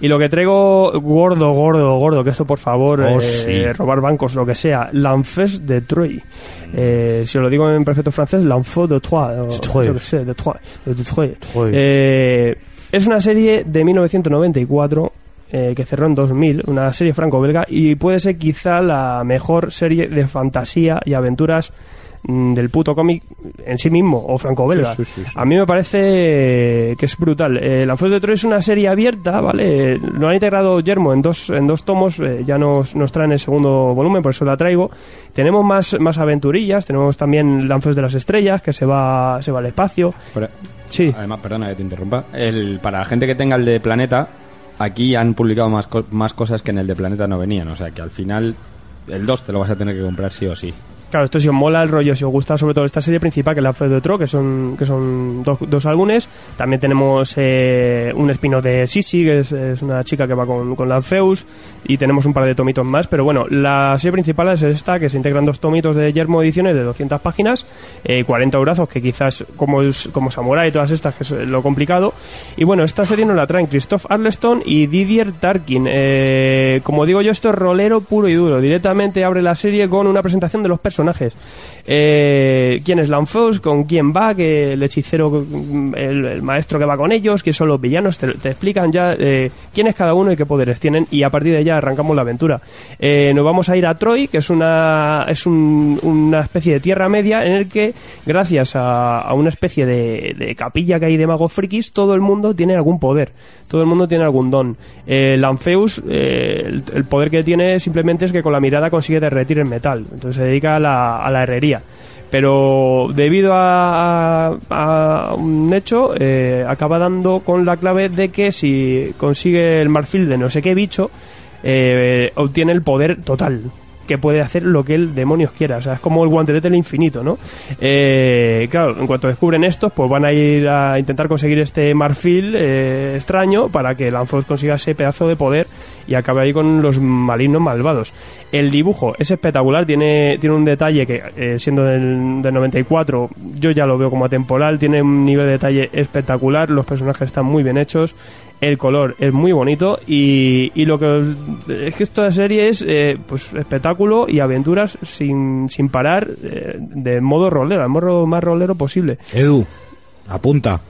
Y lo que traigo gordo, gordo, gordo, que esto por favor, Oh, eh, sí. robar bancos, lo que sea, l'Enfés de Troyes. Eh, si os lo digo en perfecto francés, l'Enfant de Troyes. o Troyes. Yo que sé, de Troyes. de Troyes. Eh, es una serie de 1994 eh, que cerró en 2000, una serie franco-belga, y puede ser quizá la mejor serie de fantasía y aventuras del puto cómic en sí mismo, o franco-belga. Sí, sí, sí, sí. A mí me parece que es brutal. Eh, la Fuerza de Troya es una serie abierta, ¿vale? Lo han integrado Yermo en dos, en dos tomos, eh, ya nos, nos traen el segundo volumen, por eso la traigo. Tenemos más, más aventurillas, tenemos también Lanzos de las Estrellas, que se va, se va al espacio. Pero- Sí. Además, perdona que te interrumpa. El, para la gente que tenga el de Planeta, aquí han publicado más, co- más cosas que en el de Planeta no venían. O sea que al final el 2 te lo vas a tener que comprar sí o sí. Claro, esto si os mola el rollo, si os gusta sobre todo esta serie principal, que es la Fred de Tro, que son, que son dos, dos álbumes. También tenemos eh, un espino de Sisi, que es, una chica que va con, con Lanfeus. Y tenemos un par de tomitos más. Pero bueno, la serie principal es esta, que se integran dos tomitos de Yermo Ediciones de 200 páginas, eh, 40 eurazos, que quizás como, como Samurai y todas estas, que es lo complicado. Y bueno, esta serie nos la traen Christoph Arleston y Didier Tarkin. Eh, como digo yo, esto es rolero puro y duro. Directamente abre la serie con una presentación de los personajes. Eh, ¿Quién es Lanfeus? ¿Con quién va? Que el hechicero, el, maestro que va con ellos, quién son los villanos, te, explican ya eh, quién es cada uno y qué poderes tienen y a partir de allá arrancamos la aventura. Eh, nos vamos a ir a Troy, que es una es un- una especie de tierra media en el que gracias a, una especie de, capilla que hay de magos frikis, todo el mundo tiene algún poder, todo el mundo tiene algún don. Lanfeus, el, el poder que tiene simplemente es que con la mirada consigue derretir el metal, entonces se dedica a la, a la herrería. Pero debido a, a- un hecho, eh, acaba dando con la clave de que si consigue el marfil de no sé qué bicho, eh, obtiene el poder total que puede hacer lo que el demonios quiera. O sea, es como el guantelete del infinito, ¿no? Eh, claro, en cuanto descubren estos, pues van a ir a intentar conseguir este marfil eh, extraño para que Lanfos consiga ese pedazo de poder y acabe ahí con los malignos malvados. El dibujo es espectacular, tiene, tiene un detalle que, eh, siendo del, del 94, yo ya lo veo como atemporal, tiene un nivel de detalle espectacular, los personajes están muy bien hechos, el color es muy bonito y, lo que es que esta serie es eh, pues espectáculo y aventuras sin, sin parar eh, de modo rolero, el modo más rolero posible. Edu, apunta.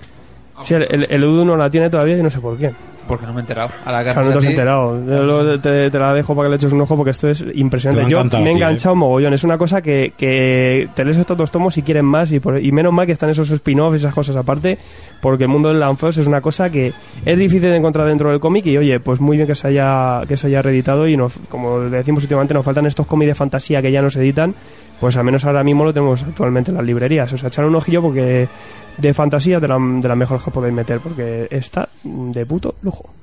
Sí, el, el, el Udo no la tiene todavía y no sé por qué. Porque no me he enterado. A la que Claro, no te has enterado. Yo lo- te, te la dejo para que le eches un ojo porque esto es impresionante. Te va a Yo encantar me he ti, enganchado mogollón. Es una cosa que, que te lees estos dos tomos y quieren más y, por- y menos mal que están esos spin-offs y esas cosas aparte porque el mundo del Lanfeos es una cosa que es difícil de encontrar dentro del cómic y oye, pues muy bien que se haya, que se haya reeditado y nos, como decimos últimamente nos faltan estos cómics de fantasía que ya no se editan pues al menos ahora mismo lo tenemos actualmente en las librerías. O sea, echar un ojillo porque de fantasía de la, de las mejores que podéis meter porque está de puto lujo.